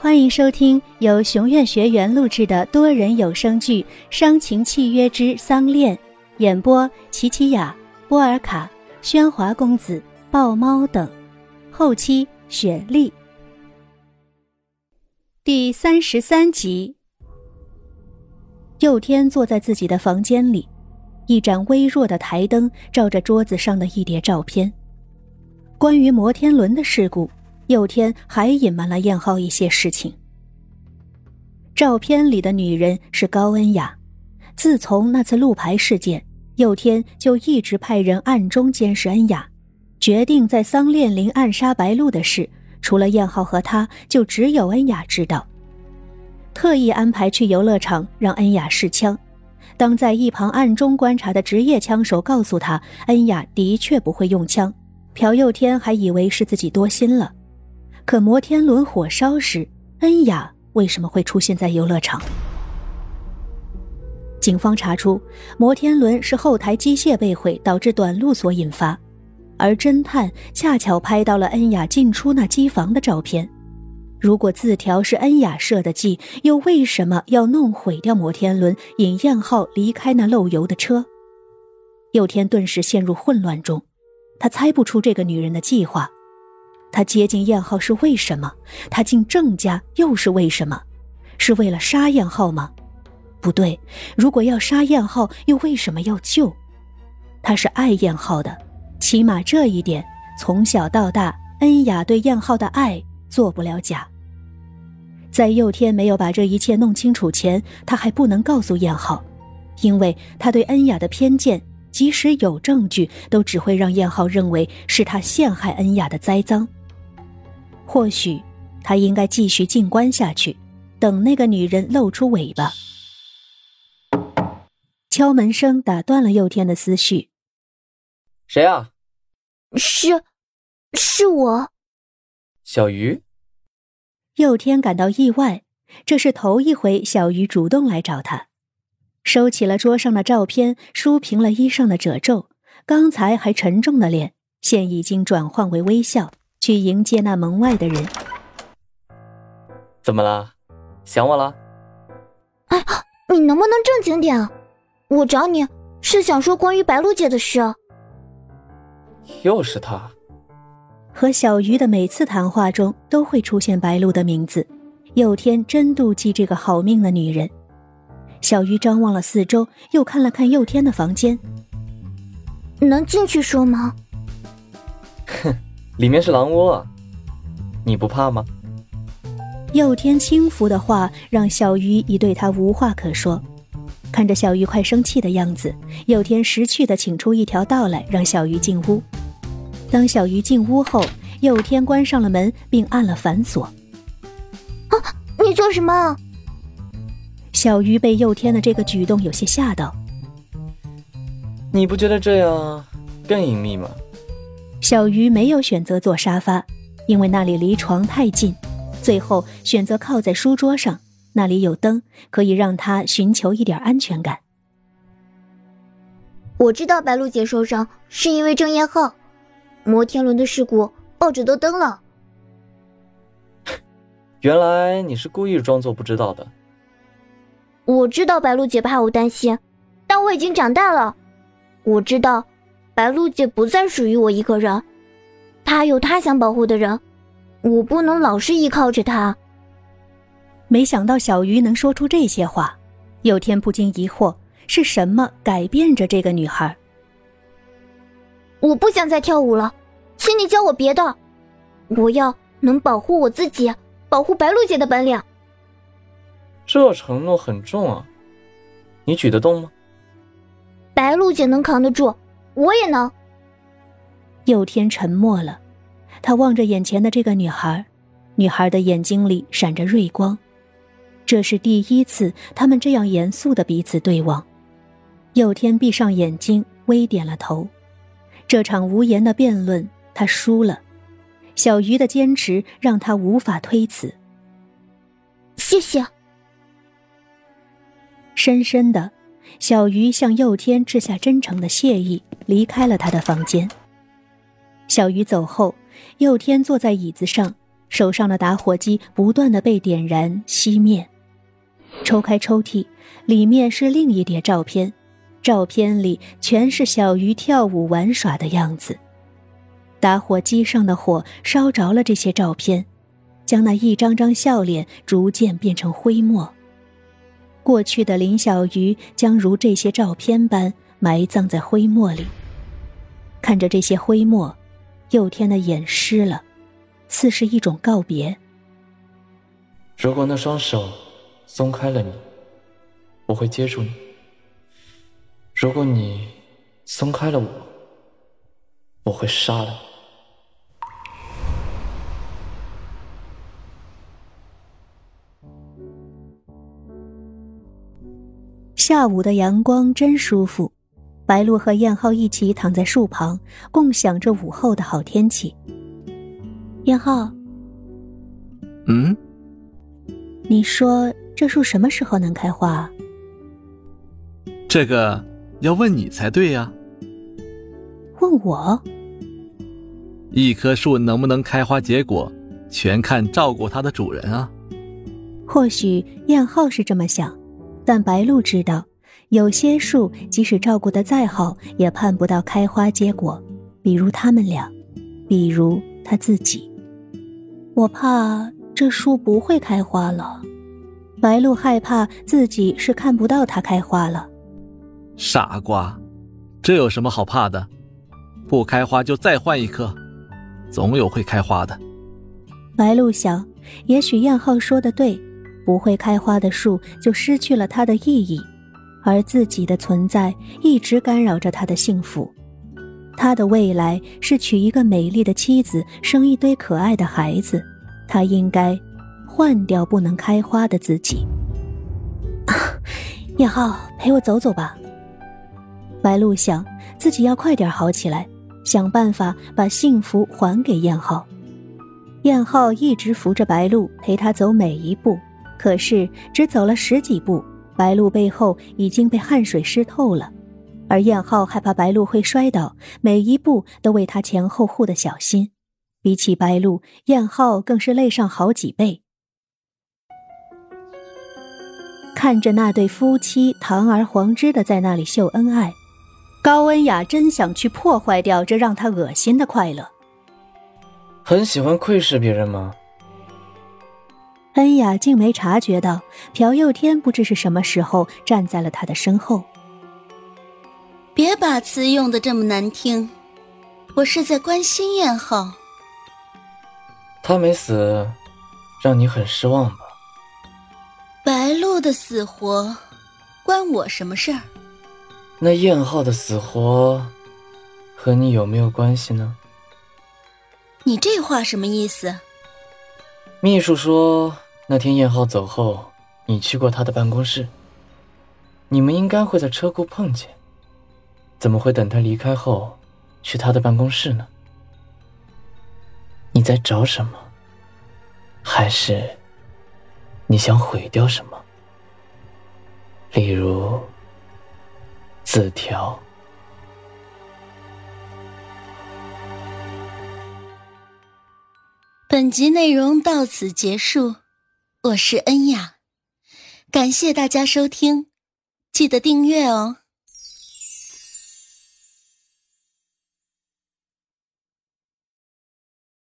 欢迎收听由熊院学员录制的多人有声剧《伤情契约之丧恋》，演播：琪琪雅、波尔卡、喧哗公子、豹猫等，后期雪莉。第三十三集。佑天坐在自己的房间里，一盏微弱的台灯照着桌子上的一叠照片。关于摩天轮的事故。佑天还隐瞒了燕浩一些事情。照片里的女人是高恩雅，自从那次路牌事件，佑天就一直派人暗中监视恩雅，决定在桑恋林暗杀白鹿的事，除了燕浩和他，就只有恩雅知道。特意安排去游乐场让恩雅试枪，当在一旁暗中观察的职业枪手告诉他恩雅的确不会用枪，朴佑天还以为是自己多心了。可摩天轮火烧时，恩雅为什么会出现在游乐场？警方查出，摩天轮是后台机械被毁导致短路所引发，而侦探恰巧拍到了恩雅进出那机房的照片。如果字条是恩雅设的计，又为什么要弄毁掉摩天轮，引燕浩离开那漏油的车？佑天顿时陷入混乱中，他猜不出这个女人的计划。他接近燕浩是为什么？他进郑家又是为什么？是为了杀燕浩吗？不对，如果要杀燕浩，又为什么要救？他是爱燕浩的，起码这一点，从小到大，恩雅对燕浩的爱做不了假。在佑天没有把这一切弄清楚前，他还不能告诉燕浩，因为他对恩雅的偏见，即使有证据，都只会让燕浩认为是他陷害恩雅的栽赃。或许，他应该继续静观下去，等那个女人露出尾巴。敲门声打断了佑天的思绪。谁啊？是，是我。小鱼。佑天感到意外，这是头一回小鱼主动来找他。收起了桌上的照片，梳平了衣上的褶皱，刚才还沉重的脸，现已经转换为微笑。去迎接那门外的人。怎么了？想我了？哎，你能不能正经点？我找你是想说关于白露姐的事。又是他。和小鱼的每次谈话中都会出现白露的名字。佑天真妒忌这个好命的女人。小鱼张望了四周，又看了看佑天的房间。能进去说吗？哼。里面是狼窝啊，你不怕吗？佑天轻浮的话让小鱼已对他无话可说。看着小鱼快生气的样子，佑天识趣的请出一条道来，让小鱼进屋。当小鱼进屋后，佑天关上了门，并按了反锁。啊！你做什么？小鱼被佑天的这个举动有些吓到。你不觉得这样更隐秘吗？小鱼没有选择坐沙发，因为那里离床太近。最后选择靠在书桌上，那里有灯，可以让他寻求一点安全感。我知道白露姐受伤是因为郑燕浩，摩天轮的事故报纸都登了。原来你是故意装作不知道的。我知道白露姐怕我担心，但我已经长大了，我知道。白露姐不再属于我一个人，她有她想保护的人，我不能老是依靠着她。没想到小鱼能说出这些话，有天不禁疑惑：是什么改变着这个女孩？我不想再跳舞了，请你教我别的，我要能保护我自己、保护白露姐的本领。这承诺很重啊，你举得动吗？白露姐能扛得住。我也能。佑天沉默了，他望着眼前的这个女孩，女孩的眼睛里闪着锐光。这是第一次，他们这样严肃的彼此对望。佑天闭上眼睛，微点了头。这场无言的辩论，他输了。小鱼的坚持让他无法推辞。谢谢。深深的。小鱼向佑天致下真诚的谢意，离开了他的房间。小鱼走后，佑天坐在椅子上，手上的打火机不断的被点燃熄灭。抽开抽屉，里面是另一叠照片，照片里全是小鱼跳舞玩耍的样子。打火机上的火烧着了这些照片，将那一张张笑脸逐渐变成灰墨。过去的林小鱼将如这些照片般埋葬在灰墨里。看着这些灰墨，佑天的眼湿了，似是一种告别。如果那双手松开了你，我会接住你；如果你松开了我，我会杀了你。下午的阳光真舒服，白露和燕浩一起躺在树旁，共享着午后的好天气。燕浩，嗯，你说这树什么时候能开花？这个要问你才对呀。问我？一棵树能不能开花结果，全看照顾它的主人啊。或许燕浩是这么想。但白露知道，有些树即使照顾得再好，也盼不到开花结果。比如他们俩，比如他自己。我怕这树不会开花了。白露害怕自己是看不到它开花了。傻瓜，这有什么好怕的？不开花就再换一棵，总有会开花的。白露想，也许燕浩说的对。不会开花的树就失去了它的意义，而自己的存在一直干扰着他的幸福。他的未来是娶一个美丽的妻子，生一堆可爱的孩子。他应该换掉不能开花的自己。叶浩，陪我走走吧。白露想自己要快点好起来，想办法把幸福还给燕浩。燕浩一直扶着白露，陪他走每一步。可是，只走了十几步，白露背后已经被汗水湿透了，而燕浩害怕白露会摔倒，每一步都为他前后护的小心。比起白露，燕浩更是累上好几倍。看着那对夫妻堂而皇之的在那里秀恩爱，高恩雅真想去破坏掉这让他恶心的快乐。很喜欢窥视别人吗？恩雅竟没察觉到朴佑天不知是什么时候站在了他的身后。别把词用的这么难听，我是在关心燕浩。他没死，让你很失望吧？白露的死活，关我什么事儿？那燕浩的死活，和你有没有关系呢？你这话什么意思？秘书说。那天燕浩走后，你去过他的办公室。你们应该会在车库碰见，怎么会等他离开后去他的办公室呢？你在找什么？还是你想毁掉什么？例如字条。本集内容到此结束。我是恩雅，感谢大家收听，记得订阅哦。